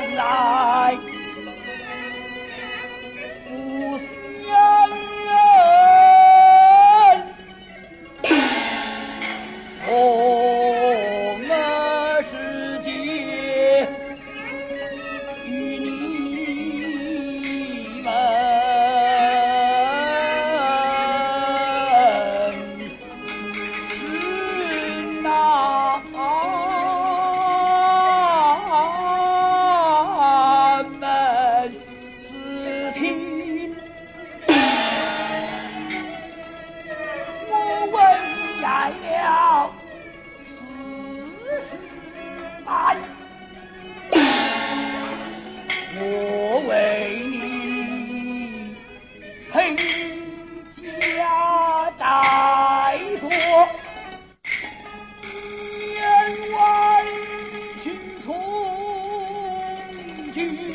like Jesus.